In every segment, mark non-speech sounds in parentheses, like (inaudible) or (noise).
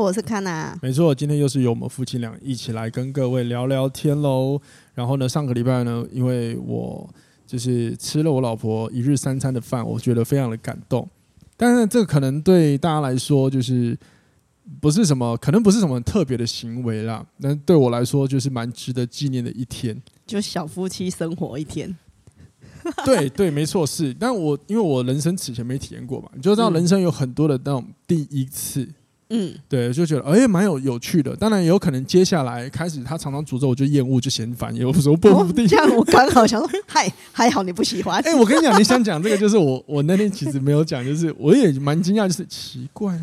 我是康娜。没错，今天又是由我们夫妻俩一起来跟各位聊聊天喽。然后呢，上个礼拜呢，因为我就是吃了我老婆一日三餐的饭，我觉得非常的感动。但是这个可能对大家来说，就是不是什么，可能不是什么特别的行为啦。但对我来说，就是蛮值得纪念的一天，就小夫妻生活一天。(laughs) 对对，没错，是。但我因为我人生此前没体验过嘛，你就知道人生有很多的那种第一次。嗯，对，就觉得哎，蛮有有趣的。当然，也有可能接下来开始，他常常诅咒我就厌恶，就嫌烦，(laughs) 有时候不不定。这样我刚好想说，(laughs) 嗨，还好你不喜欢。哎，我跟你讲，你想讲这个，就是我我那天其实没有讲，就是我也蛮惊讶，就是奇怪，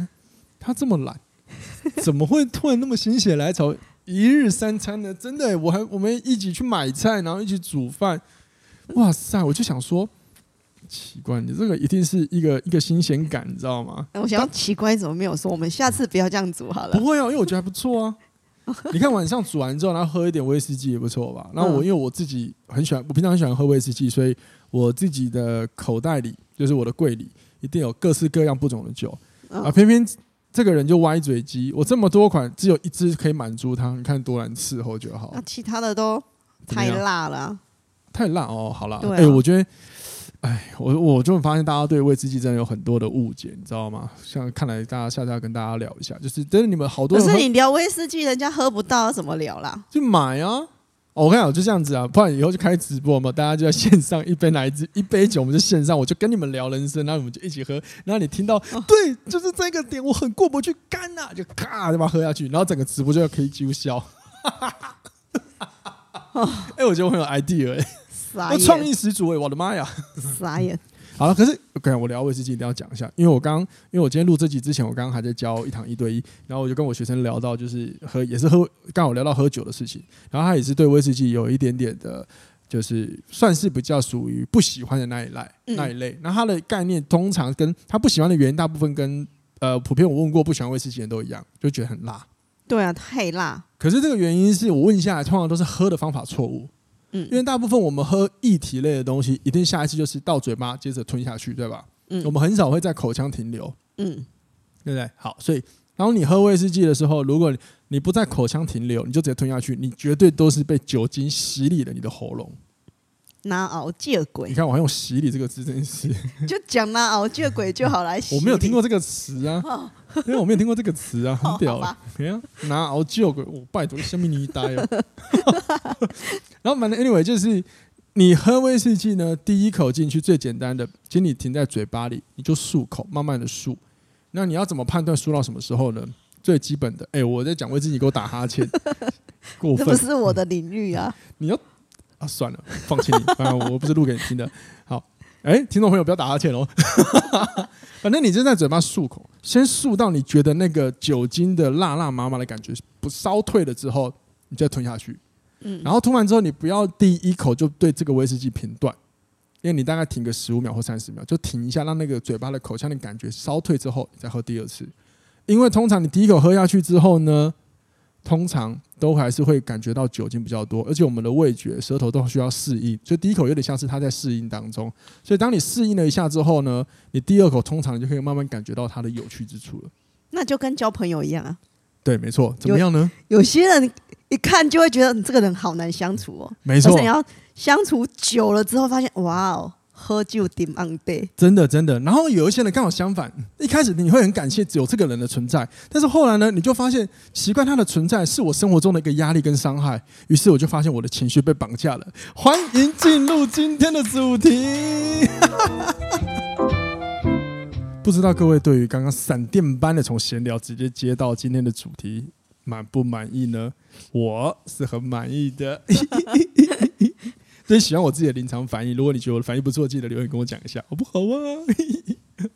他这么懒，(laughs) 怎么会突然那么心血来潮一日三餐呢？真的，我还我们一起去买菜，然后一起煮饭。哇塞，我就想说。奇怪，你这个一定是一个一个新鲜感，你知道吗？我想奇怪，怎么没有说？我们下次不要这样煮好了。不会啊，因为我觉得还不错啊。(laughs) 你看晚上煮完之后，然后喝一点威士忌也不错吧？(laughs) 然后我因为我自己很喜欢，我平常很喜欢喝威士忌，所以我自己的口袋里就是我的柜里一定有各式各样不同的酒啊。偏偏这个人就歪嘴鸡，我这么多款，只有一支可以满足他。你看多难伺候就好。那其他的都太辣了，太辣哦。好了，哎，我觉得。哎，我我就发现大家对威士忌真的有很多的误解，你知道吗？像看来大家下次要跟大家聊一下，就是真的你们好多人。可是你聊威士忌，人家喝不到，怎么聊啦？就买啊！哦、我跟你讲，就这样子啊，不然以后就开直播嘛，大家就在线上一杯奶 (laughs) 一杯酒，我们就线上，我就跟你们聊人生，然后我们就一起喝，然后你听到，哦、(laughs) 对，就是这个点，我很过不去，干呐、啊，就咔就把它喝下去，然后整个直播就要可以揪销。(laughs) 哎，我觉得我很有 idea 哎、欸。创意十足哎！我的妈呀，傻眼。(laughs) 好了，可是，OK，我聊威士忌一定要讲一下，因为我刚，因为我今天录这集之前，我刚刚还在教一堂一对一，然后我就跟我学生聊到，就是喝，也是喝，刚好聊到喝酒的事情，然后他也是对威士忌有一点点的，就是算是比较属于不喜欢的那一类，那一类。然后他的概念通常跟他不喜欢的原因，大部分跟呃，普遍我问过不喜欢威士忌的人都一样，就觉得很辣。对啊，太辣。可是这个原因是我问下来，通常都是喝的方法错误。嗯，因为大部分我们喝液体类的东西，一定下一次就是到嘴巴，接着吞下去，对吧？嗯，我们很少会在口腔停留，嗯，对不对？好，所以当你喝威士忌的时候，如果你你不在口腔停留，你就直接吞下去，你绝对都是被酒精洗礼了你的喉咙。拿熬借鬼，你看我还用洗礼这个字，真是 (laughs) 就讲拿熬借鬼就好来洗。我没有听过这个词啊，哦、因为我没有听过这个词啊，(laughs) 很屌啊！拿熬借鬼，我拜托，下面你一呆哦。(laughs) 然后反正 anyway 就是你喝威士忌呢，第一口进去最简单的，请你停在嘴巴里，你就漱口，慢慢的漱。那你要怎么判断漱到什么时候呢？最基本的，哎、欸，我在讲威士忌，给我打哈欠，过分，这不是我的领域啊！你要。啊，算了，放弃你，反正我不是录给你听的。好，哎、欸，听众朋友不要打哈欠哦。(laughs) 反正你就在嘴巴漱口，先漱到你觉得那个酒精的辣辣麻麻的感觉不烧退了之后，你再吞下去。嗯，然后吞完之后，你不要第一口就对这个威士忌评断，因为你大概停个十五秒或三十秒，就停一下，让那个嘴巴的口腔的感觉烧退之后，你再喝第二次。因为通常你第一口喝下去之后呢，通常都还是会感觉到酒精比较多，而且我们的味觉、舌头都需要适应，所以第一口有点像是它在适应当中。所以当你适应了一下之后呢，你第二口通常就可以慢慢感觉到它的有趣之处了。那就跟交朋友一样啊。对，没错。怎么样呢？有，有些人一看就会觉得你这个人好难相处哦。没错。你要相处久了之后，发现哇哦。喝酒点昂杯，真的真的。然后有一些人刚好相反，一开始你会很感谢只有这个人的存在，但是后来呢，你就发现习惯他的存在是我生活中的一个压力跟伤害，于是我就发现我的情绪被绑架了。欢迎进入今天的主题。(laughs) 不知道各位对于刚刚闪电般的从闲聊直接接到今天的主题满不满意呢？我是很满意的。最喜欢我自己的临场反应。如果你觉得我的反应不错，记得留言跟我讲一下，好不好啊？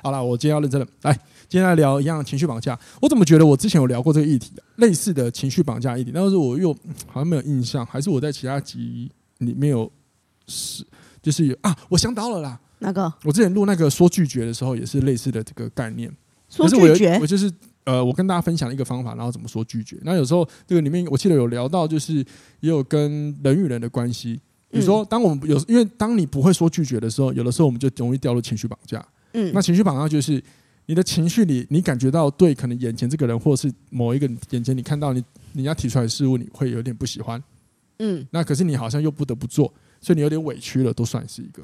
好了，我今天要认真了。来，今天来聊一样情绪绑架。我怎么觉得我之前有聊过这个议题，类似的情绪绑架议题，但是我又好像没有印象，还是我在其他集里面有是，就是有啊，我想到了啦。那个？我之前录那个说拒绝的时候，也是类似的这个概念。说拒绝，我，我就是呃，我跟大家分享一个方法，然后怎么说拒绝。那有时候这个里面，我记得有聊到，就是也有跟人与人的关系。比如说，当我们有因为当你不会说拒绝的时候，有的时候我们就容易掉入情绪绑架。嗯，那情绪绑架就是你的情绪里，你感觉到对可能眼前这个人，或者是某一个眼前你看到你你要提出来的事物，你会有点不喜欢。嗯，那可是你好像又不得不做，所以你有点委屈了，都算是一个。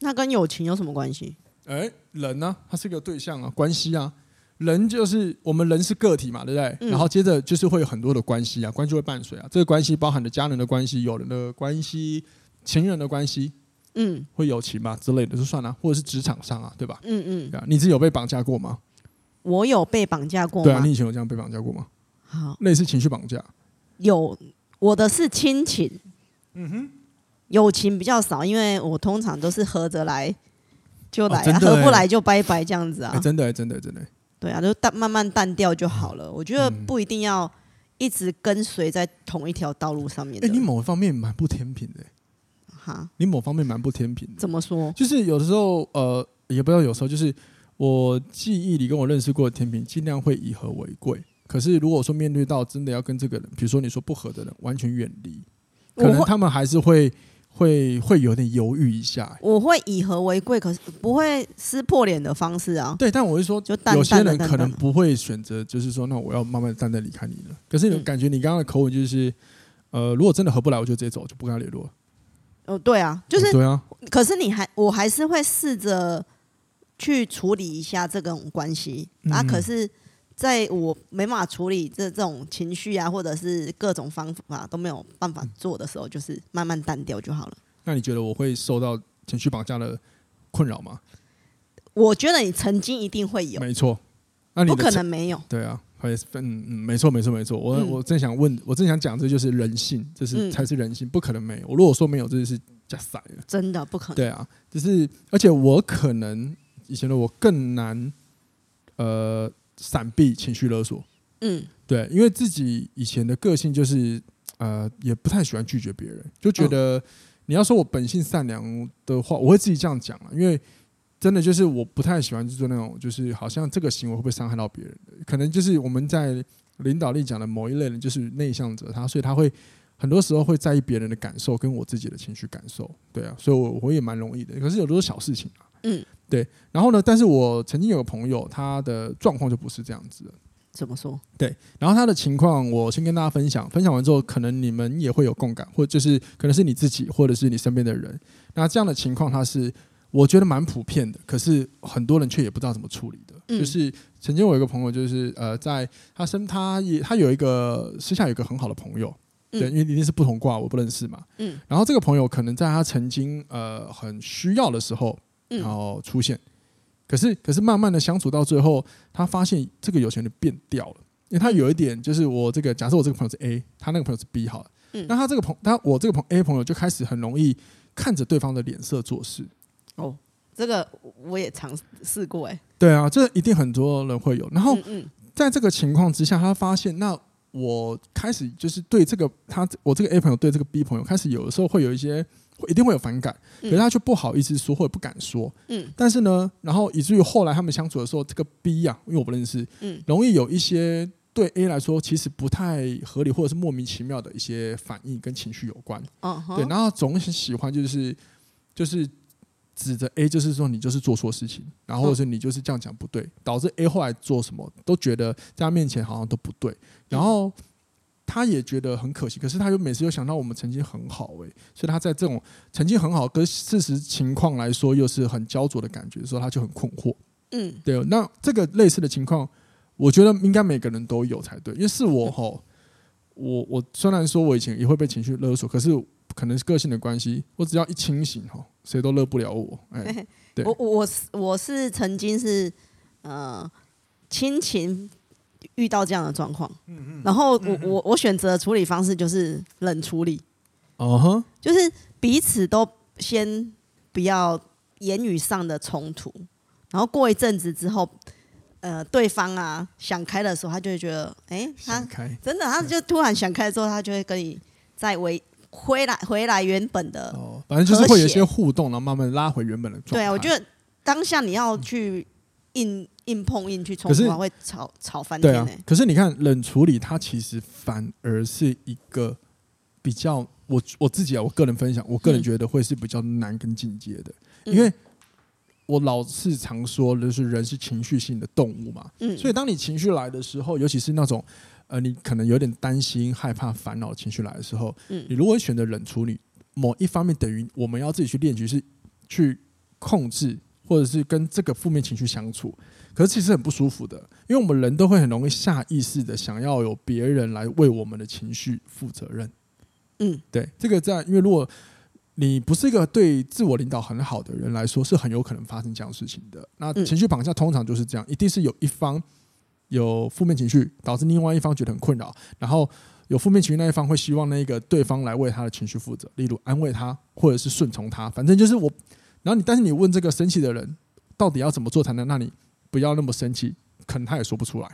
那跟友情有什么关系？哎、欸，人呢、啊？他是一个对象啊，关系啊。人就是我们人是个体嘛，对不对？嗯、然后接着就是会有很多的关系啊，关系会伴随啊。这个关系包含着家人的关系、友人的关系、情人的关系，嗯，会友情嘛之类的就算了，或者是职场上啊，对吧？嗯嗯。啊，你自己有被绑架过吗？我有被绑架过吗？对啊，你以前有这样被绑架过吗？好，类似情绪绑架。有，我的是亲情。嗯哼。友情比较少，因为我通常都是合着来就来，啊，合不来就拜拜这样子啊。真的，真的，真的。对啊，就淡慢慢淡掉就好了。我觉得不一定要一直跟随在同一条道路上面。哎，你某一方面蛮不天平的。哈，你某方面蛮不天平的。怎么说？就是有的时候，呃，也不知道有时候，就是我记忆里跟我认识过的天平，尽量会以和为贵。可是如果说面对到真的要跟这个人，比如说你说不和的人，完全远离，可能他们还是会。会会有点犹豫一下，我会以和为贵，可是不会撕破脸的方式啊。对，但我是说，就淡淡有些人可能不会选择，就是说，那我要慢慢淡淡离开你了。可是你感觉你刚刚的口吻就是，呃，如果真的合不来，我就直接走，就不跟他联络。哦，对啊，就是、哦、对啊。可是你还，我还是会试着去处理一下这种关系啊。可是。在我没办法处理这这种情绪啊，或者是各种方法都没有办法做的时候，就是慢慢淡掉就好了。那你觉得我会受到情绪绑架的困扰吗？我觉得你曾经一定会有，没错。那你不可能没有。对啊，会嗯嗯，没错没错没错。我、嗯、我正想问，我正想讲，这就是人性，这是才是人性，不可能没有。我如果说没有，这就是假赛了。真的不可能。对啊，就是而且我可能以前的我更难，呃。闪避情绪勒索，嗯，对，因为自己以前的个性就是，呃，也不太喜欢拒绝别人，就觉得你要说我本性善良的话，我会自己这样讲啊，因为真的就是我不太喜欢做那种，就是好像这个行为会不会伤害到别人，可能就是我们在领导力讲的某一类人，就是内向者，他所以他会很多时候会在意别人的感受跟我自己的情绪感受，对啊，所以我我也蛮容易的，可是有的时候小事情啊，嗯。对，然后呢？但是我曾经有个朋友，他的状况就不是这样子的。怎么说？对，然后他的情况，我先跟大家分享。分享完之后，可能你们也会有共感，或者就是可能是你自己，或者是你身边的人。那这样的情况，他是我觉得蛮普遍的，可是很多人却也不知道怎么处理的。嗯、就是曾经我有一个朋友，就是呃，在他身，他也他有一个私下有一个很好的朋友，对，因为一定是不同卦，我不认识嘛。嗯。然后这个朋友可能在他曾经呃很需要的时候。然后出现，可是可是慢慢的相处到最后，他发现这个有钱人变掉了，因为他有一点就是我这个假设我这个朋友是 A，他那个朋友是 B 好了，嗯，那他这个朋他我这个朋 A 朋友就开始很容易看着对方的脸色做事。哦，这个我也尝试过哎。对啊，这一定很多人会有。然后在这个情况之下，他发现那我开始就是对这个他我这个 A 朋友对这个 B 朋友开始有的时候会有一些。一定会有反感，可是他却不好意思说，或者不敢说。嗯，但是呢，然后以至于后来他们相处的时候，这个 B 呀、啊，因为我不认识，嗯，容易有一些对 A 来说其实不太合理，或者是莫名其妙的一些反应跟情绪有关。哦，对，然后总是喜欢就是就是指着 A，就是说你就是做错事情，然后或者是你就是这样讲不对，导致 A 后来做什么都觉得在他面前好像都不对，然后。他也觉得很可惜，可是他又每次又想到我们曾经很好诶、欸，所以他在这种曾经很好跟事实情况来说又是很焦灼的感觉的时候，他就很困惑。嗯，对。那这个类似的情况，我觉得应该每个人都有才对，因为是我吼，我我虽然说我以前也会被情绪勒索，可是可能是个性的关系，我只要一清醒吼，谁都乐不了我。哎，(laughs) 对，我我是我是曾经是呃亲情。遇到这样的状况，嗯嗯。然后我我我选择的处理方式就是冷处理，哦哼，就是彼此都先不要言语上的冲突，然后过一阵子之后，呃，对方啊想开的时候，他就会觉得，哎、欸，他真的，他就突然想开之后，他就会跟你再回回来回来原本的哦，反正就是会有一些互动，然后慢慢拉回原本的状态。对啊，我觉得当下你要去硬硬碰硬去冲突，会吵吵翻天、欸。对啊，可是你看冷处理，它其实反而是一个比较。我我自己啊，我个人分享，我个人觉得会是比较难跟进阶的，嗯、因为我老是常说，就是人是情绪性的动物嘛，嗯，所以当你情绪来的时候，尤其是那种呃，你可能有点担心、害怕、烦恼情绪来的时候，嗯，你如果选择冷处理，某一方面等于我们要自己去练习，是去控制或者是跟这个负面情绪相处，可是其实很不舒服的，因为我们人都会很容易下意识的想要有别人来为我们的情绪负责任。嗯，对，这个在因为如果你不是一个对自我领导很好的人来说，是很有可能发生这样事情的。那情绪绑架通常就是这样，一定是有一方有负面情绪，导致另外一方觉得很困扰，然后有负面情绪那一方会希望那个对方来为他的情绪负责，例如安慰他或者是顺从他，反正就是我。然后你，但是你问这个生气的人，到底要怎么做才能让你不要那么生气？可能他也说不出来，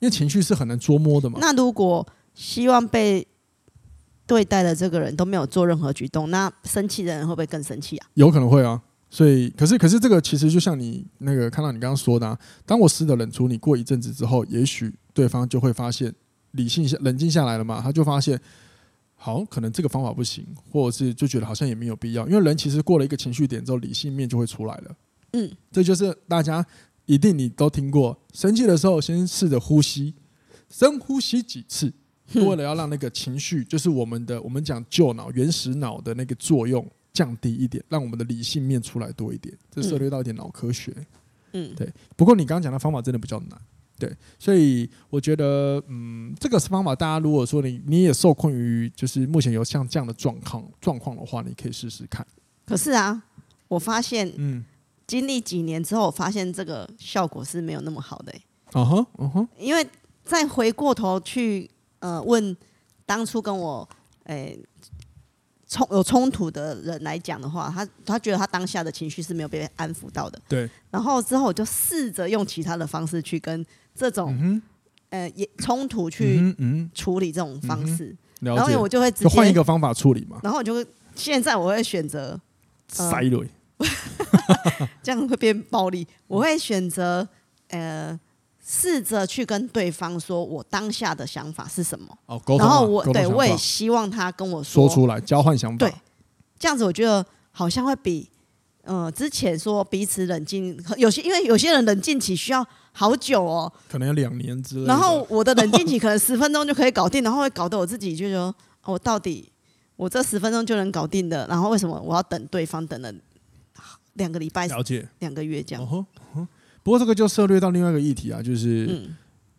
因为情绪是很难捉摸的嘛。那如果希望被对待的这个人都没有做任何举动，那生气的人会不会更生气啊？有可能会啊。所以，可是，可是这个其实就像你那个看到你刚刚说的，啊，当我试着冷处理过一阵子之后，也许对方就会发现理性下冷静下来了嘛，他就发现好，可能这个方法不行，或者是就觉得好像也没有必要，因为人其实过了一个情绪点之后，理性面就会出来了。嗯，这就是大家一定你都听过，生气的时候先试着呼吸，深呼吸几次。为了要让那个情绪，就是我们的我们讲旧脑、原始脑的那个作用降低一点，让我们的理性面出来多一点，这涉猎到一点脑科学。嗯，对。不过你刚刚讲的方法真的比较难，对。所以我觉得，嗯，这个方法大家如果说你你也受困于就是目前有像这样的状况状况的话，你可以试试看。可是啊，我发现，嗯，经历几年之后，我发现这个效果是没有那么好的、欸。嗯哼，嗯哼。因为再回过头去。呃，问当初跟我诶冲、欸、有冲突的人来讲的话，他他觉得他当下的情绪是没有被安抚到的。对。然后之后我就试着用其他的方式去跟这种呃也冲突去处理这种方式。嗯嗯、然后我就会直接换一个方法处理嘛。然后我就会现在我会选择塞雷，(laughs) 这样会变暴力。我会选择呃。试着去跟对方说，我当下的想法是什么？哦，沟通。然后我对我也希望他跟我说，说出来，交换想法。对，这样子我觉得好像会比嗯之前说彼此冷静，有些因为有些人冷静期需要好久哦，可能要两年之类。然后我的冷静期可能十分钟就可以搞定，然后会搞得我自己就说，我到底我这十分钟就能搞定的，然后为什么我要等对方等了两个礼拜？了解，两个月这样。哦不过这个就涉略到另外一个议题啊，就是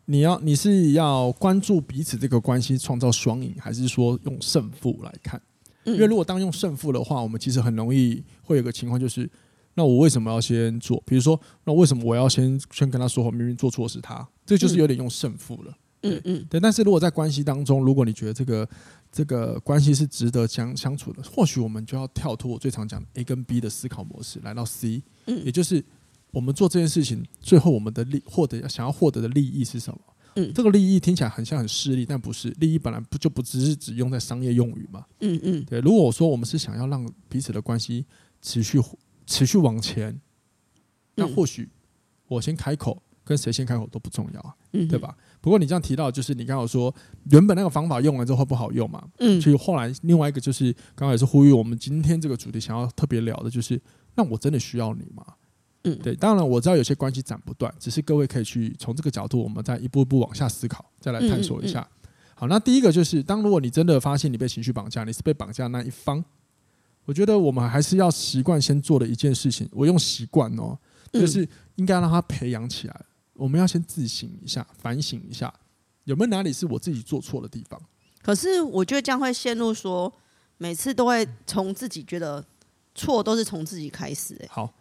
你要你是要关注彼此这个关系创造双赢，还是说用胜负来看？因为如果当用胜负的话，我们其实很容易会有个情况，就是那我为什么要先做？比如说，那为什么我要先先跟他说，明明做错是他，这就是有点用胜负了。嗯嗯，对。但是如果在关系当中，如果你觉得这个这个关系是值得相相处的，或许我们就要跳脱我最常讲的 A 跟 B 的思考模式，来到 C，也就是。我们做这件事情，最后我们的利获得想要获得的利益是什么？嗯，这个利益听起来很像很势利，但不是。利益本来不就不只是只用在商业用语嘛？嗯嗯，对。如果我说我们是想要让彼此的关系持续持续往前，那或许我先开口跟谁先开口都不重要啊，嗯，对吧？不过你这样提到，就是你刚好说原本那个方法用完之后会不好用嘛？嗯，所以后来另外一个就是刚刚也是呼吁我们今天这个主题想要特别聊的，就是那我真的需要你吗？嗯，对，当然我知道有些关系斩不断，只是各位可以去从这个角度，我们再一步一步往下思考，再来探索一下。好，那第一个就是，当如果你真的发现你被情绪绑架，你是被绑架那一方，我觉得我们还是要习惯先做的一件事情。我用习惯哦，就是应该让他培养起来。我们要先自省一下，反省一下，有没有哪里是我自己做错的地方？可是我觉得这样会陷入说，每次都会从自己觉得错都是从自己开始。哎，好。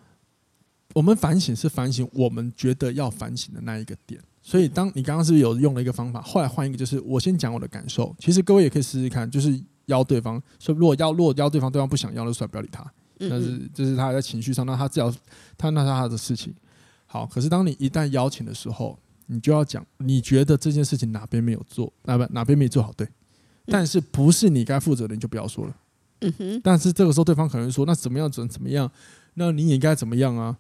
我们反省是反省我们觉得要反省的那一个点，所以当你刚刚是不是有用了一个方法，后来换一个，就是我先讲我的感受。其实各位也可以试试看，就是邀对方说，如果邀如果邀对方，对方不想要，就算不要理他，嗯嗯那是就是他在情绪上，那他只要他那是他的事情。好，可是当你一旦邀请的时候，你就要讲，你觉得这件事情哪边没有做，哪边哪边没做好，对，但是不是你该负责的，你就不要说了。嗯哼，但是这个时候对方可能说，那怎么样怎怎么样，那你也应该怎么样啊？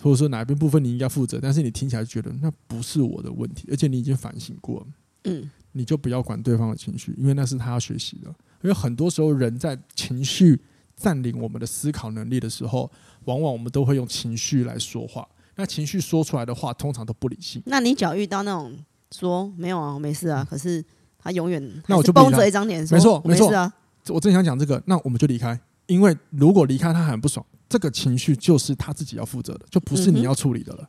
或者说哪一边部分你应该负责，但是你听起来觉得那不是我的问题，而且你已经反省过了，嗯，你就不要管对方的情绪，因为那是他要学习的。因为很多时候人在情绪占领我们的思考能力的时候，往往我们都会用情绪来说话。那情绪说出来的话，通常都不理性。那你只要遇到那种说没有啊，我没事啊，可是他永远那我就绷着一张脸说没错没错啊，我正想讲这个，那我们就离开，因为如果离开他很不爽，这个情绪就是他自己要负责的，就不是你要处理的了。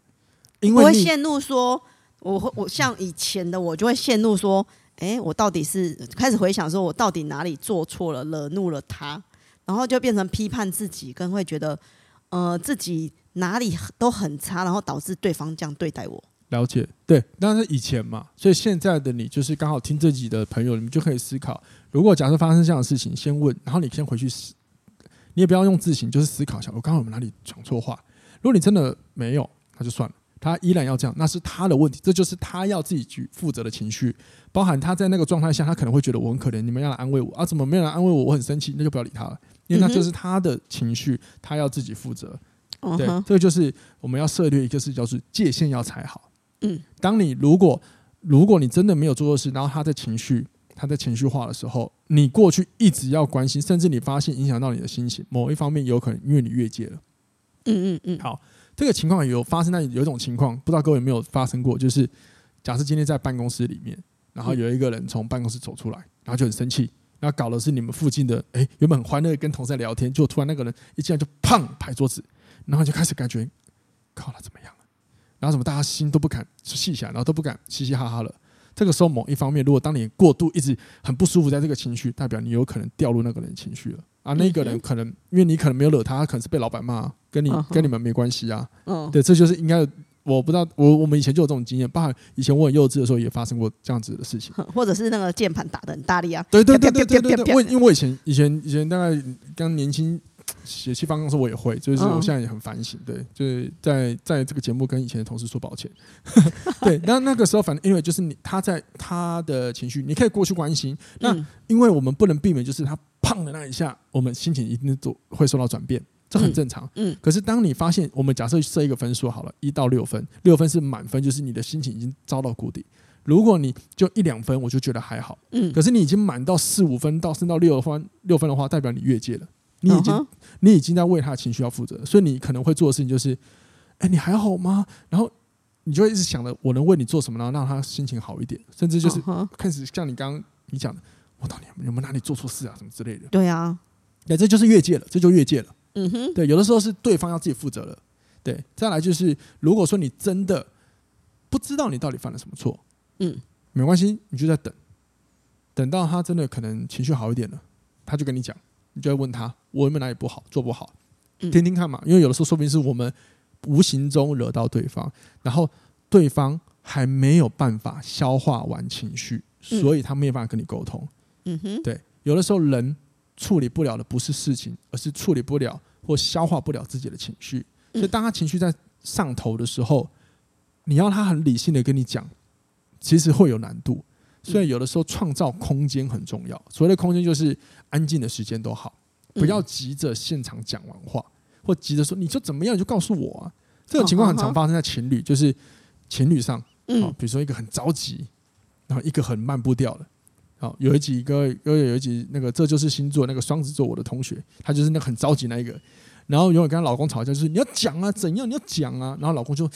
因为我会陷入说，我会我像以前的我就会陷入说，哎，我到底是开始回想说我到底哪里做错了，惹怒了他，然后就变成批判自己，跟会觉得呃自己哪里都很差，然后导致对方这样对待我。了解，对，那是以前嘛，所以现在的你就是刚好听这集的朋友，你们就可以思考，如果假设发生这样的事情，先问，然后你先回去思，你也不要用自省，就是思考一下，我刚刚有哪里讲错话。如果你真的没有，那就算了，他依然要这样，那是他的问题，这就是他要自己去负责的情绪，包含他在那个状态下，他可能会觉得我很可怜，你们要来安慰我啊？怎么没有人安慰我？我很生气，那就不要理他了，因为那就是他的情绪，他要自己负责。对，这个就是我们要设立一个是叫做界限要踩好。嗯，当你如果如果你真的没有做错事，然后他的情绪他在情绪化的时候，你过去一直要关心，甚至你发现影响到你的心情，某一方面有可能因为你越界了。嗯嗯嗯，好，这个情况有发生，在有一种情况，不知道各位有没有发生过，就是假设今天在办公室里面，然后有一个人从办公室走出来，然后就很生气，然后搞的是你们附近的，哎，原本很欢乐跟同事在聊天，就突然那个人一进来就砰拍桌子，然后就开始感觉，靠他怎么样了？然后什么，大家心都不敢细起来，然后都不敢嘻嘻哈哈了。这个时候，某一方面，如果当你过度一直很不舒服，在这个情绪，代表你有可能掉入那个人情绪了啊。那个人可能因为你可能没有惹他，他可能是被老板骂，跟你跟你们没关系啊。嗯，对，这就是应该。我不知道，我我们以前就有这种经验，包含以前我很幼稚的时候也发生过这样子的事情，(laughs) 或者是那个键盘打的很大力啊。对对对对对对对。我因为我以前以前以前大概刚年轻。血气方刚，说我也会，就是我现在也很反省，对，就是在在这个节目跟以前的同事说抱歉，(laughs) 对，那那个时候反正因为就是你他在他的情绪，你可以过去关心，那因为我们不能避免，就是他胖的那一下，我们心情一定都会受到转变，这很正常，嗯，可是当你发现，我们假设设一个分数好了，一到六分，六分是满分，就是你的心情已经遭到谷底，如果你就一两分，我就觉得还好，嗯，可是你已经满到四五分到升到六分六分的话，代表你越界了。你已经，你已经在为他的情绪要负责，所以你可能会做的事情就是，哎，你还好吗？然后你就会一直想着我能为你做什么，然后让他心情好一点，甚至就是开始像你刚刚你讲的，我到底有没有哪里做错事啊，什么之类的。对啊，那，这就是越界了，这就越界了。嗯哼，对，有的时候是对方要自己负责了。对，再来就是，如果说你真的不知道你到底犯了什么错，嗯，没关系，你就在等，等到他真的可能情绪好一点了，他就跟你讲。你就会问他，我有没有哪里不好，做不好，听听看嘛。因为有的时候，说不定是我们无形中惹到对方，然后对方还没有办法消化完情绪，所以他没有办法跟你沟通。嗯哼，对。有的时候，人处理不了的不是事情，而是处理不了或消化不了自己的情绪。所以，当他情绪在上头的时候，你要他很理性的跟你讲，其实会有难度。所以有的时候创造空间很重要。所谓的空间就是安静的时间都好，不要急着现场讲完话，或急着说你就怎么样你就告诉我啊。这种情况很常发生在情侣，就是情侣上，比如说一个很着急，然后一个很慢步调的。好，有一集个有有一集那个这就是星座那个双子座我的同学，他就是那个很着急那一个，然后永远跟他老公吵架，就是你要讲啊怎样你要讲啊，然后老公就。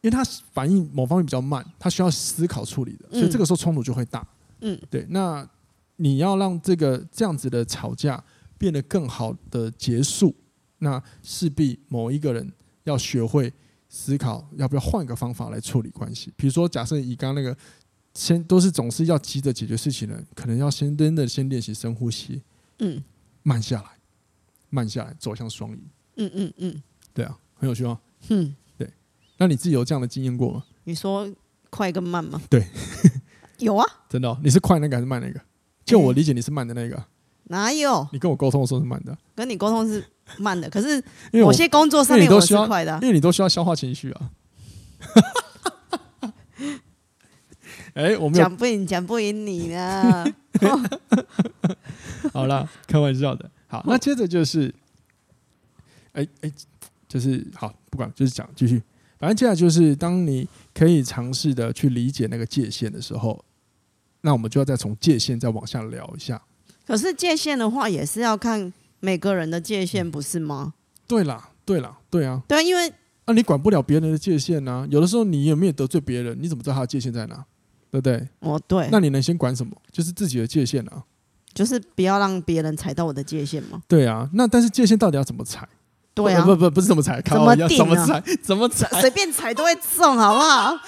因为他反应某方面比较慢，他需要思考处理的，所以这个时候冲突就会大。嗯，对。那你要让这个这样子的吵架变得更好的结束，那势必某一个人要学会思考，要不要换个方法来处理关系。比如说，假设以刚刚那个，先都是总是要急着解决事情的，可能要先真的先练习深呼吸，嗯，慢下来，慢下来，走向双赢。嗯嗯嗯，对啊，很有趣哦。嗯。那你自己有这样的经验过吗？你说快跟慢吗？对，(laughs) 有啊，真的、哦。你是快那个还是慢那个？就我理解，你是慢的那个。哪有？你跟我沟通的时候是慢的，跟你沟通是慢的，可是因为某些工作上面我是快的，因为你都需要消化情绪啊。(laughs) 哎，我们讲不赢，讲不赢你呢。(laughs) 好了，开玩笑的。好，那接着就是，哎哎，就是好，不管就是讲继续，反正接下来就是，当你可以尝试的去理解那个界限的时候，那我们就要再从界限再往下聊一下。可是界限的话，也是要看每个人的界限，不是吗？对啦，对啦，对啊，对啊，因为啊，你管不了别人的界限呢、啊。有的时候你有没有得罪别人，你怎么知道他的界限在哪？对不对？哦，对。那你能先管什么？就是自己的界限啊。就是不要让别人踩到我的界限吗？对啊。那但是界限到底要怎么踩？对啊，不不不是怎么踩，怎么定、啊、怎么踩？怎么踩？随便踩都会中，好不好？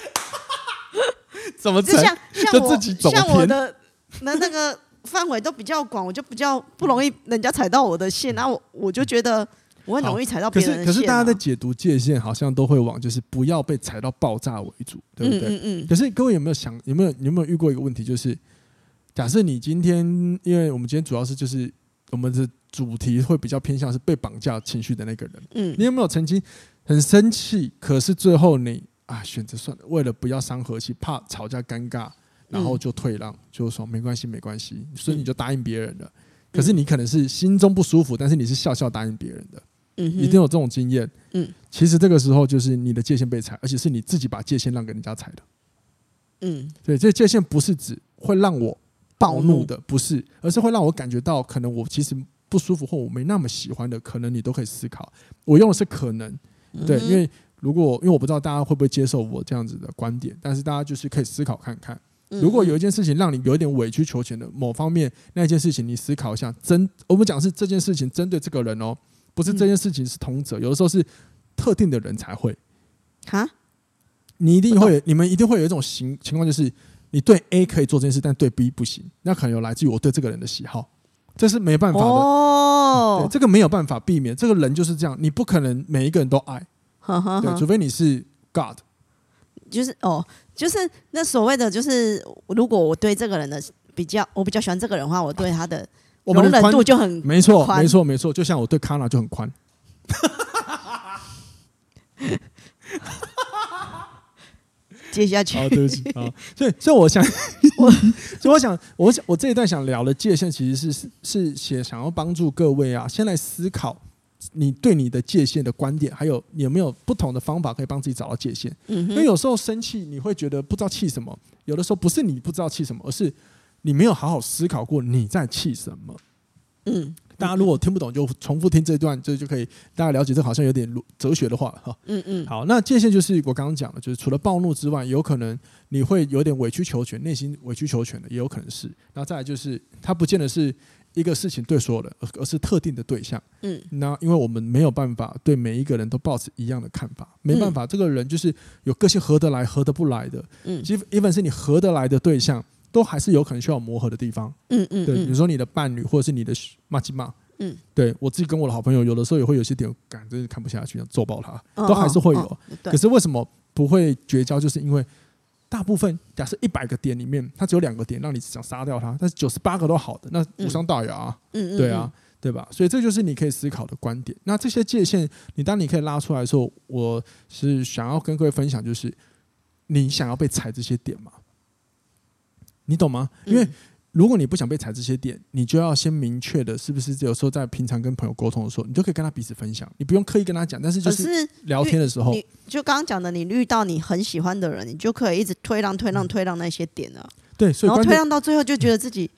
(laughs) 怎么踩？就像像我像我的那那个。范围都比较广，我就比较不容易人家踩到我的线，然后我我就觉得我很容易踩到别人的线、啊。可是可是大家在解读界限，好像都会往就是不要被踩到爆炸为主，对不对？嗯，嗯，嗯。可是各位有没有想，有没有有没有遇过一个问题，就是假设你今天，因为我们今天主要是就是我们的主题会比较偏向是被绑架情绪的那个人，嗯，你有没有曾经很生气，可是最后你啊选择算了，为了不要伤和气，怕吵架尴尬。然后就退让，就说没关系，没关系，所以你就答应别人了。可是你可能是心中不舒服，但是你是笑笑答应别人的，嗯，一定有这种经验。嗯，其实这个时候就是你的界限被踩，而且是你自己把界限让给人家踩的。嗯，对，这界限不是指会让我暴怒的，不是，而是会让我感觉到可能我其实不舒服或我没那么喜欢的，可能你都可以思考。我用的是可能，对，因为如果因为我不知道大家会不会接受我这样子的观点，但是大家就是可以思考看看。如果有一件事情让你有一点委曲求全的某方面，那一件事情你思考一下，针我们讲是这件事情针对这个人哦，不是这件事情是通则，有的时候是特定的人才会。哈，你一定会，你们一定会有一种情情况，就是你对 A 可以做这件事，但对 B 不行，那可能有来自于我对这个人的喜好，这是没办法的哦。这个没有办法避免，这个人就是这样，你不可能每一个人都爱，对，除非你是 God。就是哦，就是那所谓的，就是如果我对这个人的比较，我比较喜欢这个人的话，我对他的容忍度就很没错，没错，没错。就像我对卡娜就很宽。(laughs) 接下去，好，对不起啊。(laughs) 所以，所以我想，我，(laughs) 所以我想，我想，我这一段想聊的界限，其实是是是写想要帮助各位啊，先来思考。你对你的界限的观点，还有有没有不同的方法可以帮自己找到界限？嗯，因为有时候生气你会觉得不知道气什么，有的时候不是你不知道气什么，而是你没有好好思考过你在气什么。嗯，大家如果听不懂，就重复听这段，这就可以大家了解。这好像有点哲学的话哈。嗯嗯。好，那界限就是我刚刚讲的，就是除了暴怒之外，有可能你会有点委曲求全，内心委曲求全的，也有可能是。然后再来就是，它不见得是。一个事情对所有人，而而是特定的对象。嗯，那因为我们没有办法对每一个人都抱持一样的看法，没办法，这个人就是有个性合得来、合得不来的。嗯，其实，even 是你合得来的对象，都还是有可能需要磨合的地方。嗯嗯，对，比如说你的伴侣，或者是你的麻吉嘛。嗯，对我自己跟我的好朋友，有的时候也会有些点感，真是看不下去，想揍爆他，都还是会有。可是为什么不会绝交？就是因为。大部分假设一百个点里面，它只有两个点让你想杀掉他，但是九十八个都好的，那无伤大雅啊。嗯，对啊，对吧？所以这就是你可以思考的观点。那这些界限，你当你可以拉出来的时候，我是想要跟各位分享，就是你想要被踩这些点吗？你懂吗？因为。如果你不想被踩这些点，你就要先明确的，是不是？有时候在平常跟朋友沟通的时候，你就可以跟他彼此分享，你不用刻意跟他讲，但是就是聊天的时候，你就刚刚讲的，你遇到你很喜欢的人，你就可以一直推让、推让、推让那些点啊。对，所以然后推让到最后就觉得自己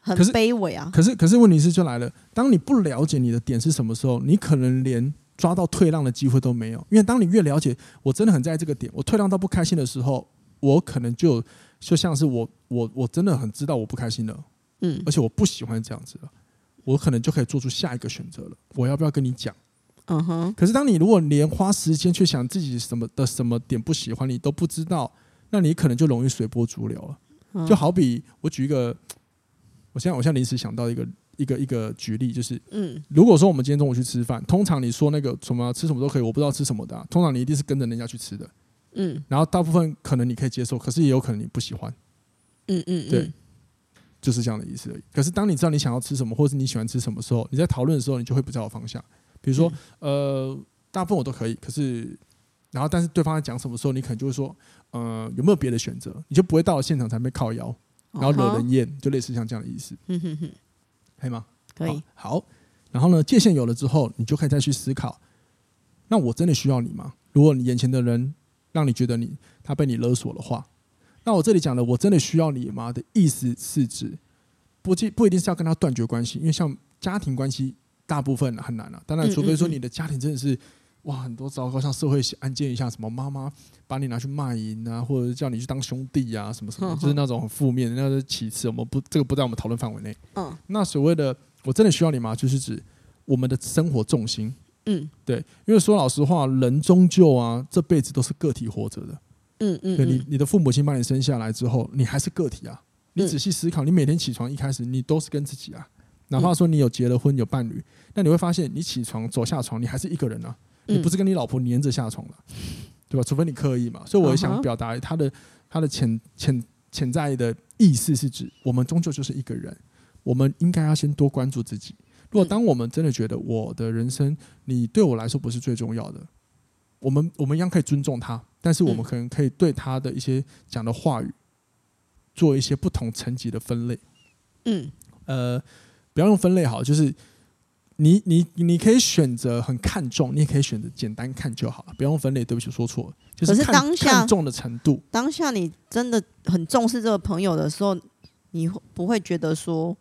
很卑微啊。可是，可是，可是问题是就来了，当你不了解你的点是什么时候，你可能连抓到退让的机会都没有。因为当你越了解，我真的很在意这个点，我退让到不开心的时候，我可能就。就像是我我我真的很知道我不开心了，嗯，而且我不喜欢这样子了，我可能就可以做出下一个选择了。我要不要跟你讲？嗯哼。可是当你如果连花时间去想自己什么的什么点不喜欢，你都不知道，那你可能就容易随波逐流了。就好比我举一个，我现在我现在临时想到一个一个一个举例，就是，嗯，如果说我们今天中午去吃饭，通常你说那个什么吃什么都可以，我不知道吃什么的啊，通常你一定是跟着人家去吃的。嗯，然后大部分可能你可以接受，可是也有可能你不喜欢。嗯嗯，对。就是这样的意思而已。可是当你知道你想要吃什么，或是你喜欢吃什么时候，你在讨论的时候，你就会比较有方向。比如说，嗯、呃，大部分我都可以，可是，然后但是对方在讲什么时候，你可能就会说，呃，有没有别的选择？你就不会到了现场才被靠腰，然后惹人厌，就类似像这样的意思。嗯哼哼，可以吗？可以。好，然后呢，界限有了之后，你就可以再去思考，那我真的需要你吗？如果你眼前的人让你觉得你他被你勒索的话，那我这里讲的我真的需要你吗的意思是指，不不一定是要跟他断绝关系，因为像家庭关系。大部分很难啊，当然，除非说你的家庭真的是哇很多糟糕，像社会案件一样，什么妈妈把你拿去卖淫啊，或者叫你去当兄弟啊，什么什么，就是那种很负面的，那是其次，我们不这个不在我们讨论范围内。嗯，那所谓的我真的需要你吗？就是指我们的生活重心。嗯，对，因为说老实话，人终究啊这辈子都是个体活着的。嗯嗯，对你你的父母亲把你生下来之后，你还是个体啊。你仔细思考，你每天起床一开始，你都是跟自己啊。哪怕说你有结了婚有伴侣，那你会发现你起床走下床，你还是一个人啊，你不是跟你老婆黏着下床了，对吧？除非你刻意嘛。所以我想表达他的他的潜潜潜在的意思是指，我们终究就是一个人，我们应该要先多关注自己。如果当我们真的觉得我的人生你对我来说不是最重要的，我们我们一样可以尊重他，但是我们可能可以对他的一些讲的话语做一些不同层级的分类。嗯，呃。不要用分类好，就是你你你可以选择很看重，你也可以选择简单看就好了。不要用分类，对不起，说错了。就是看当下看重的程度，当下你真的很重视这个朋友的时候，你会不会觉得说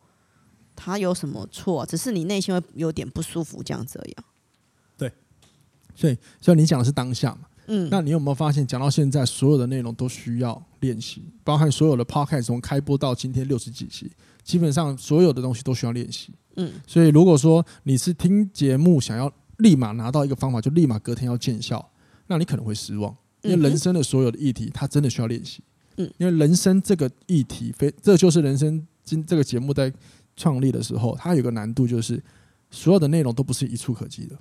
他有什么错？只是你内心会有点不舒服，这样子而已。对，所以所以你讲的是当下嘛？嗯，那你有没有发现，讲到现在，所有的内容都需要练习，包含所有的 podcast 从开播到今天六十几期。基本上所有的东西都需要练习，嗯，所以如果说你是听节目想要立马拿到一个方法，就立马隔天要见效，那你可能会失望，因为人生的所有的议题，它真的需要练习，嗯，因为人生这个议题非，这就是人生今这个节目在创立的时候，它有个难度，就是所有的内容都不是一触可及的，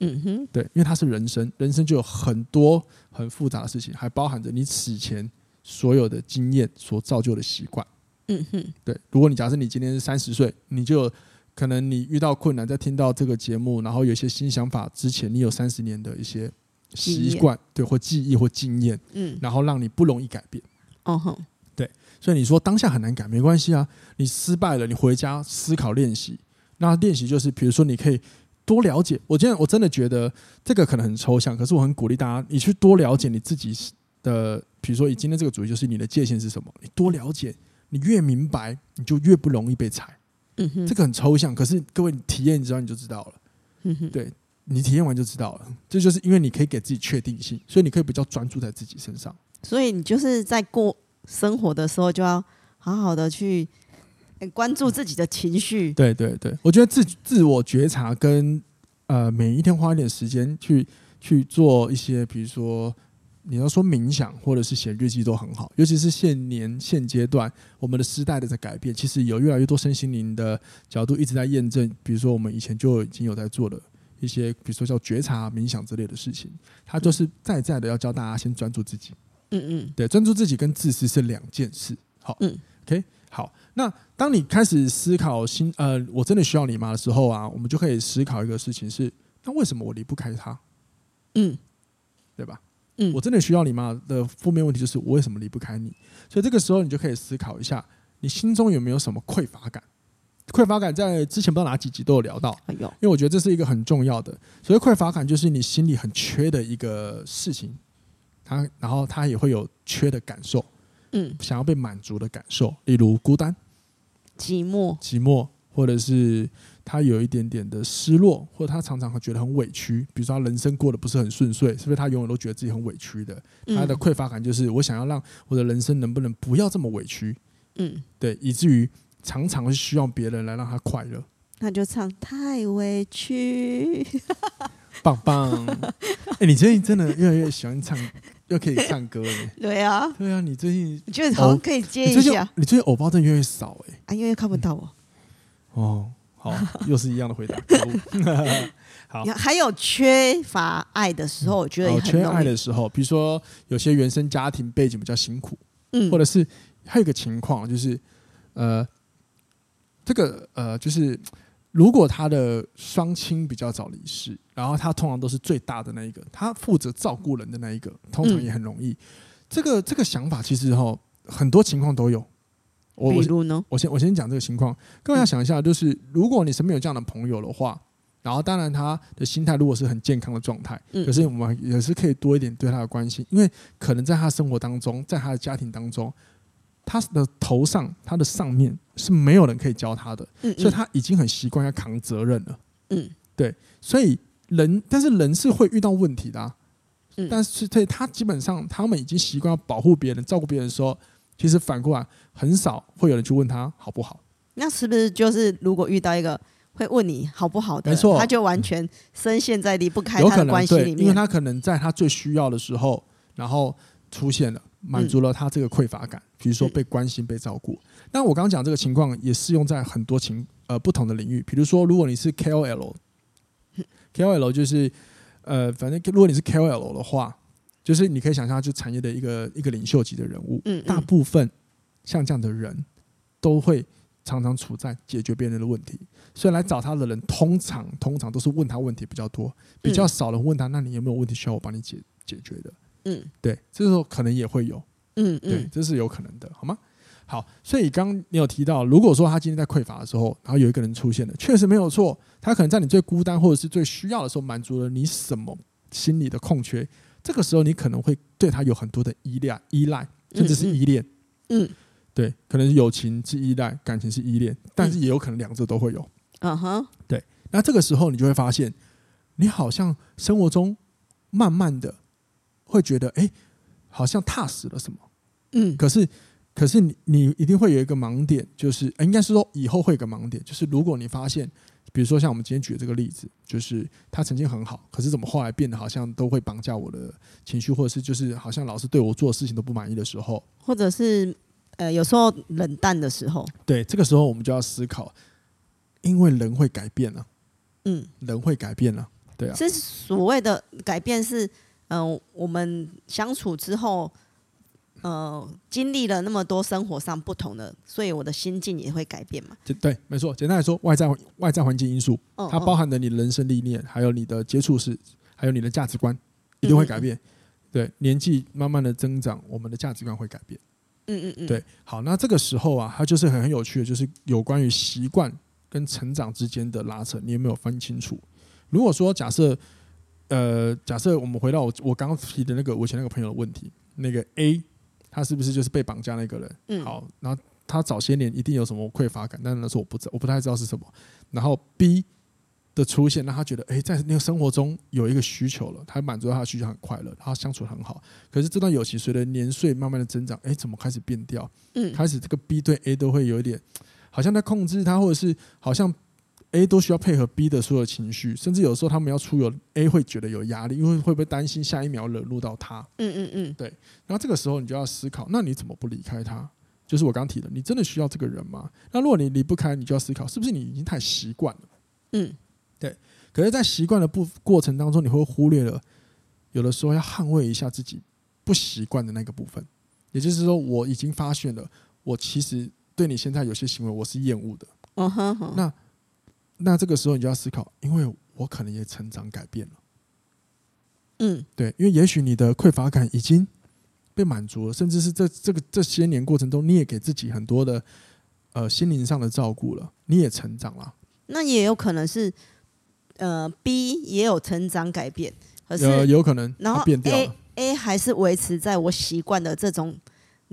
嗯哼，对，因为它是人生，人生就有很多很复杂的事情，还包含着你此前所有的经验所造就的习惯。嗯哼，对。如果你假设你今天是三十岁，你就可能你遇到困难，在听到这个节目，然后有一些新想法之前，你有三十年的一些习惯，对，或记忆或经验，嗯，然后让你不容易改变。哦哼，对。所以你说当下很难改，没关系啊。你失败了，你回家思考练习。那练习就是，比如说你可以多了解。我今天我真的觉得这个可能很抽象，可是我很鼓励大家，你去多了解你自己的。比如说，以今天这个主题就是你的界限是什么？你多了解。你越明白，你就越不容易被踩。嗯哼，这个很抽象，可是各位你体验之后你就知道了。嗯哼，对，你体验完就知道了。这就是因为你可以给自己确定性，所以你可以比较专注在自己身上。所以你就是在过生活的时候，就要好好的去关注自己的情绪。对对对，我觉得自自我觉察跟呃每一天花一点时间去去做一些，比如说。你要说冥想或者是写日记都很好，尤其是现年现阶段，我们的时代的在改变，其实有越来越多身心灵的角度一直在验证。比如说，我们以前就已经有在做的一些，比如说叫觉察、冥想之类的事情，它就是在在的要教大家先专注自己。嗯嗯，对，专注自己跟自私是两件事。好，嗯，OK，好。那当你开始思考心呃，我真的需要你吗的时候啊，我们就可以思考一个事情是：那为什么我离不开他？嗯，对吧？嗯，我真的需要你吗？的负面问题就是我为什么离不开你？所以这个时候你就可以思考一下，你心中有没有什么匮乏感？匮乏感在之前不知道哪几集都有聊到，因为我觉得这是一个很重要的。所以匮乏感就是你心里很缺的一个事情，它然后他也会有缺的感受，嗯，想要被满足的感受，例如孤单、寂寞、寂寞，或者是。他有一点点的失落，或者他常常会觉得很委屈。比如说，他人生过得不是很顺遂，是不是？他永远都觉得自己很委屈的。他的匮乏感就是，我想要让我的人生能不能不要这么委屈？嗯，对，以至于常常是需要别人来让他快乐。那就唱太委屈，(laughs) 棒棒！哎、欸，你最近真的越来越喜欢唱，又可以唱歌了。(laughs) 对啊，对啊，你最近我觉得好像可以接一下。你最近偶包真的越来越少哎、欸，啊，因为看不到我。哦。好，又是一样的回答。(laughs) 好，还有缺乏爱的时候，我觉得也很缺爱的时候，比如说有些原生家庭背景比较辛苦，嗯，或者是还有一个情况就是，呃，这个呃，就是如果他的双亲比较早离世，然后他通常都是最大的那一个，他负责照顾人的那一个，通常也很容易。嗯、这个这个想法其实哈，很多情况都有。我比如呢？我先我先讲这个情况，各位要想一下，就是如果你身边有这样的朋友的话，然后当然他的心态如果是很健康的状态，可是我们也是可以多一点对他的关心，因为可能在他生活当中，在他的家庭当中。他的头上，他的上面是没有人可以教他的，嗯嗯，所以他已经很习惯要扛责任了。嗯，对，所以人，但是人是会遇到问题的啊。嗯，但是对他基本上，他们已经习惯要保护别人、照顾别人的时候，其实反过来很少会有人去问他好不好。那是不是就是如果遇到一个会问你好不好的，没错，他就完全深陷在离不开他的关系里面，因为他可能在他最需要的时候，然后出现了。满足了他这个匮乏感，比如说被关心、被照顾。那我刚刚讲这个情况也适用在很多情呃不同的领域，比如说如果你是 KOL，KOL (laughs) 就是呃反正如果你是 KOL 的话，就是你可以想象就产业的一个一个领袖级的人物。大部分像这样的人都会常常处在解决别人的问题，所以来找他的人通常通常都是问他问题比较多，比较少人问他，那你有没有问题需要我帮你解解决的？嗯，对，这时候可能也会有，嗯，嗯，对，这是有可能的，好吗？好，所以刚刚你有提到，如果说他今天在匮乏的时候，然后有一个人出现了，确实没有错，他可能在你最孤单或者是最需要的时候，满足了你什么心理的空缺，这个时候你可能会对他有很多的依赖、依赖，甚至是依恋，嗯，对，可能是友情是依赖，感情是依恋，但是也有可能两者都会有，嗯。哼，对，那这个时候你就会发现，你好像生活中慢慢的。会觉得哎、欸，好像踏实了什么，嗯，可是，可是你你一定会有一个盲点，就是、欸、应该是说以后会有个盲点，就是如果你发现，比如说像我们今天举的这个例子，就是他曾经很好，可是怎么后来变得好像都会绑架我的情绪，或者是就是好像老是对我做的事情都不满意的时候，或者是呃有时候冷淡的时候，对，这个时候我们就要思考，因为人会改变了、啊，嗯，人会改变了、啊，对啊，是所谓的改变是。嗯、呃，我们相处之后，呃，经历了那么多生活上不同的，所以我的心境也会改变嘛。对，没错。简单来说，外在外在环境因素，它包含了你的人生历练，还有你的接触是，还有你的价值观，一定会改变。对，年纪慢慢的增长，我们的价值观会改变。嗯嗯嗯。对，好，那这个时候啊，它就是很很有趣的，就是有关于习惯跟成长之间的拉扯，你有没有分清楚？如果说假设。呃，假设我们回到我我刚刚提的那个我以前那个朋友的问题，那个 A 他是不是就是被绑架那个人？嗯，好，然后他早些年一定有什么匮乏感，但是那时候我不知我不太知道是什么。然后 B 的出现让他觉得，哎，在那个生活中有一个需求了，他满足他的需求很快乐，然后相处很好。可是这段友情随着年岁慢慢的增长，哎，怎么开始变掉？嗯，开始这个 B 对 A 都会有一点，好像在控制他，或者是好像。A 都需要配合 B 的所有情绪，甚至有时候他们要出游，A 会觉得有压力，因为会不会担心下一秒惹怒到他？嗯嗯嗯，对。然后这个时候你就要思考，那你怎么不离开他？就是我刚提的，你真的需要这个人吗？那如果你离不开，你就要思考，是不是你已经太习惯了？嗯，对。可是，在习惯的不过程当中，你会忽略了有的时候要捍卫一下自己不习惯的那个部分。也就是说，我已经发现了，我其实对你现在有些行为我是厌恶的。嗯哼，那。那这个时候你就要思考，因为我可能也成长改变了，嗯，对，因为也许你的匮乏感已经被满足了，甚至是这这个这些年过程中，你也给自己很多的呃心灵上的照顾了，你也成长了。那也有可能是呃 B 也有成长改变，可是呃有可能，然后 A A 还是维持在我习惯的这种。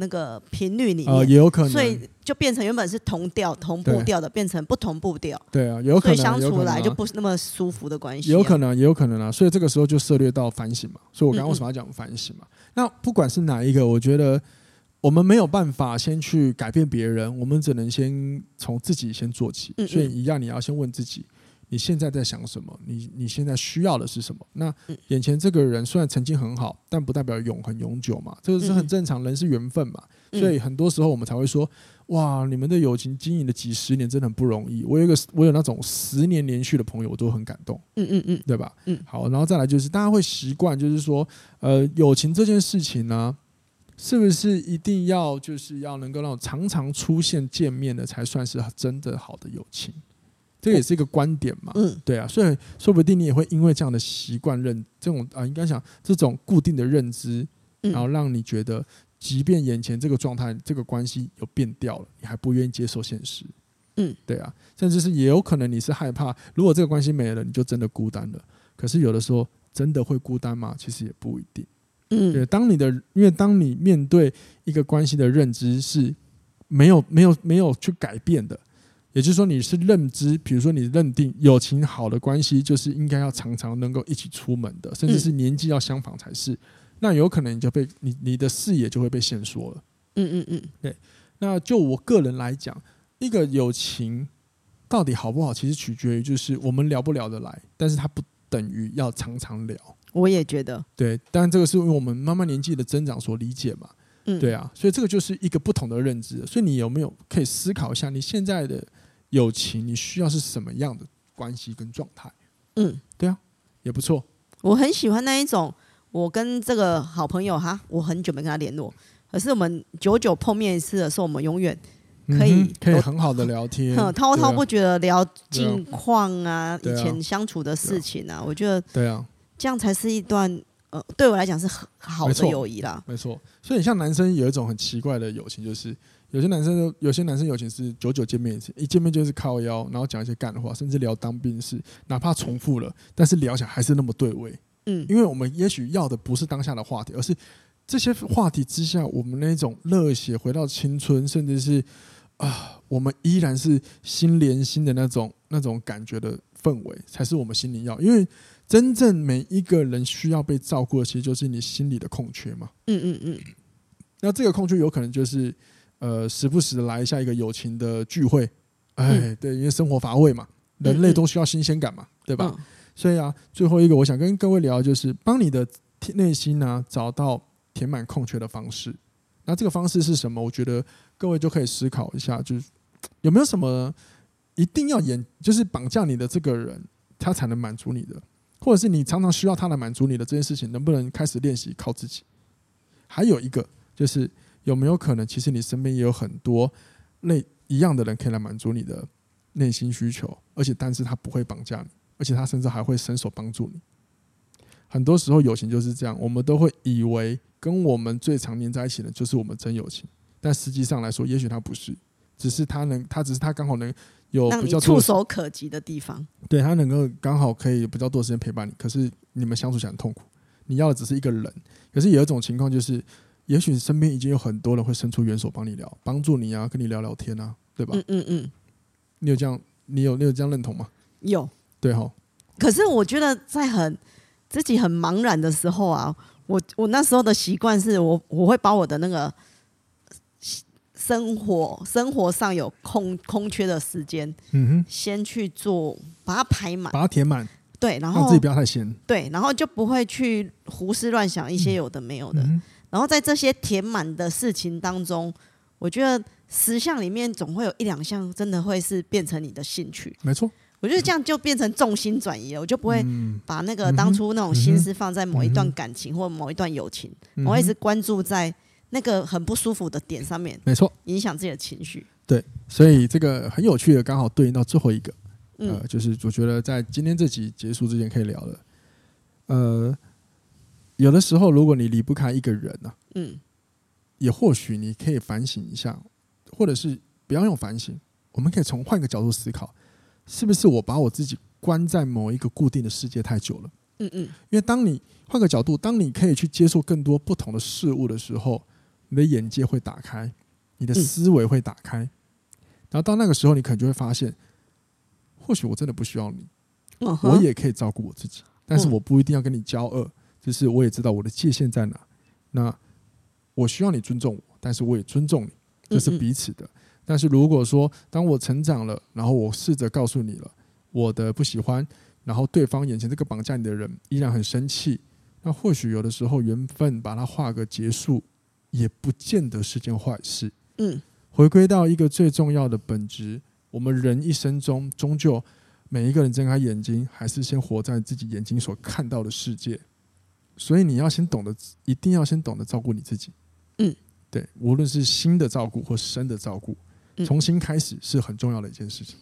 那个频率里面，呃，也有可能，所以就变成原本是同调、同步调的，变成不同步调。对啊，有可能，所以相处来就不是那么舒服的关系。有可能，也有可能啊。所以这个时候就涉猎到反省嘛。所以我刚刚为什么要讲反省嘛？嗯嗯，那不管是哪一个，我觉得我们没有办法先去改变别人，我们只能先从自己先做起。所以一样，你要先问自己。你现在在想什么？你你现在需要的是什么？那眼前这个人虽然曾经很好，但不代表永恒永久嘛，这个是很正常，人是缘分嘛。所以很多时候我们才会说，哇，你们的友情经营了几十年，真的很不容易。我有一个，我有那种十年连续的朋友，我都很感动。嗯嗯嗯，对吧？嗯，好，然后再来就是大家会习惯，就是说，呃，友情这件事情呢，是不是一定要就是要能够让我常常出现见面的才算是真的好的友情？这也是一个观点嘛。嗯，对啊，所以说不定你也会因为这样的习惯认这种啊，应该讲这种固定的认知，然后让你觉得，即便眼前这个状态、这个关系有变掉了，你还不愿意接受现实。嗯，对啊，甚至是也有可能你是害怕，如果这个关系没了，你就真的孤单了。可是有的时候真的会孤单吗？其实也不一定。嗯，对，当你的因为当你面对一个关系的认知是没有没有没有去改变的，也就是说你是认知，比如说你认定友情好的关系就是应该要常常能够一起出门的，甚至是年纪要相仿才是。那有可能你就被你你的视野就会被限缩了。嗯嗯嗯，对。那就我个人来讲。一个友情到底好不好，其实取决于就是我们聊不聊得来，但是它不等于要常常聊。我也觉得，对，但这个是因为我们慢慢年纪的增长所理解嘛，嗯，对啊，所以这个就是一个不同的认知。所以你有没有可以思考一下，你现在的友情你需要是什么样的关系跟状态？嗯，对啊，也不错。我很喜欢那一种，我跟这个好朋友哈，我很久没跟他联络，可是我们久久碰面一次的时候，我们永远。可以、嗯、可以很好的聊天，(laughs) 滔滔不绝的聊近况啊，以前相处的事情啊，我觉得对啊，这样才是一段呃，对我来讲是很好的友谊啦。没错，所以像男生有一种很奇怪的友情，就是有些男生有些男生友情是久久见面一次，一见面就是靠腰，然后讲一些干话，甚至聊当兵事，哪怕重复了，但是聊起来还是那么对味。嗯，因为我们也许要的不是当下的话题，而是这些话题之下，我们那种热血回到青春，甚至是。啊，我们依然是心连心的那种那种感觉的氛围，才是我们心里要。因为真正每一个人需要被照顾的，其实就是你心里的空缺嘛。嗯嗯嗯。那这个空缺有可能就是呃，时不时的来一下一个友情的聚会。哎，对，因为生活乏味嘛，人类都需要新鲜感嘛，对吧？所以啊，最后一个我想跟各位聊，就是帮你的内心呢、啊、找到填满空缺的方式。那这个方式是什么？我觉得。各位就可以思考一下，就是有没有什么一定要演，就是绑架你的这个人，他才能满足你的，或者是你常常需要他来满足你的这件事情，能不能开始练习靠自己？还有一个就是有没有可能，其实你身边也有很多类一样的人可以来满足你的内心需求，而且但是他不会绑架你，而且他甚至还会伸手帮助你。很多时候友情就是这样，我们都会以为跟我们最常黏在一起的，就是我们真友情。但实际上来说，也许他不是，只是他能，他只是他刚好能有比较触手可及的地方。对，他能够刚好可以比较多时间陪伴你，可是你们相处起来很痛苦。你要的只是一个人，可是有一种情况就是，也许身边已经有很多人会伸出援手帮你聊，帮助你啊，跟你聊聊天啊，对吧？嗯嗯嗯。你有这样，你有你有这样认同吗？有。对哈。可是我觉得在很自己很茫然的时候啊，我我那时候的习惯是我我会把我的那个。生活生活上有空空缺的时间，嗯哼，先去做，把它排满，把它填满，对，然后自己不要太闲，对，然后就不会去胡思乱想一些有的没有的，嗯、然后在这些填满的事情当中，我觉得十项里面总会有一两项真的会是变成你的兴趣，没错，我觉得这样就变成重心转移了，我就不会把那个当初那种心思放在某一段感情或某一段友情，我会一直关注在。那个很不舒服的点上面，没错，影响自己的情绪。对，所以这个很有趣的，刚好对应到最后一个，呃，就是我觉得在今天这集结束之前可以聊的，呃，有的时候如果你离不开一个人呢，嗯，也或许你可以反省一下，或者是不要用反省，我们可以从换个角度思考，是不是我把我自己关在某一个固定的世界太久了？嗯嗯，因为当你换个角度，当你可以去接受更多不同的事物的时候。你的眼界会打开，你的思维会打开，然后到那个时候，你可能就会发现，或许我真的不需要你，我也可以照顾我自己，但是我不一定要跟你交恶，就是我也知道我的界限在哪。那我需要你尊重我，但是我也尊重你，这是彼此的。但是如果说当我成长了，然后我试着告诉你了我的不喜欢，然后对方眼前这个绑架你的人依然很生气，那或许有的时候缘分把它画个结束。也不见得是件坏事。嗯，回归到一个最重要的本质，我们人一生中，终究每一个人睁开眼睛，还是先活在自己眼睛所看到的世界。所以你要先懂得，一定要先懂得照顾你自己。嗯，对，无论是心的照顾或身的照顾，嗯从新开始是很重要的一件事情。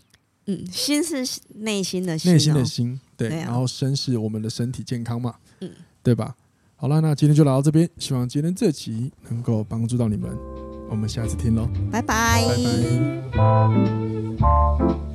嗯，心是内心的心、哦，内心的心，对，对啊、然后身是我们的身体健康嘛，嗯，对吧？好了，那今天就聊到这边，希望今天这集能够帮助到你们，我们下次听喽，拜拜。拜拜。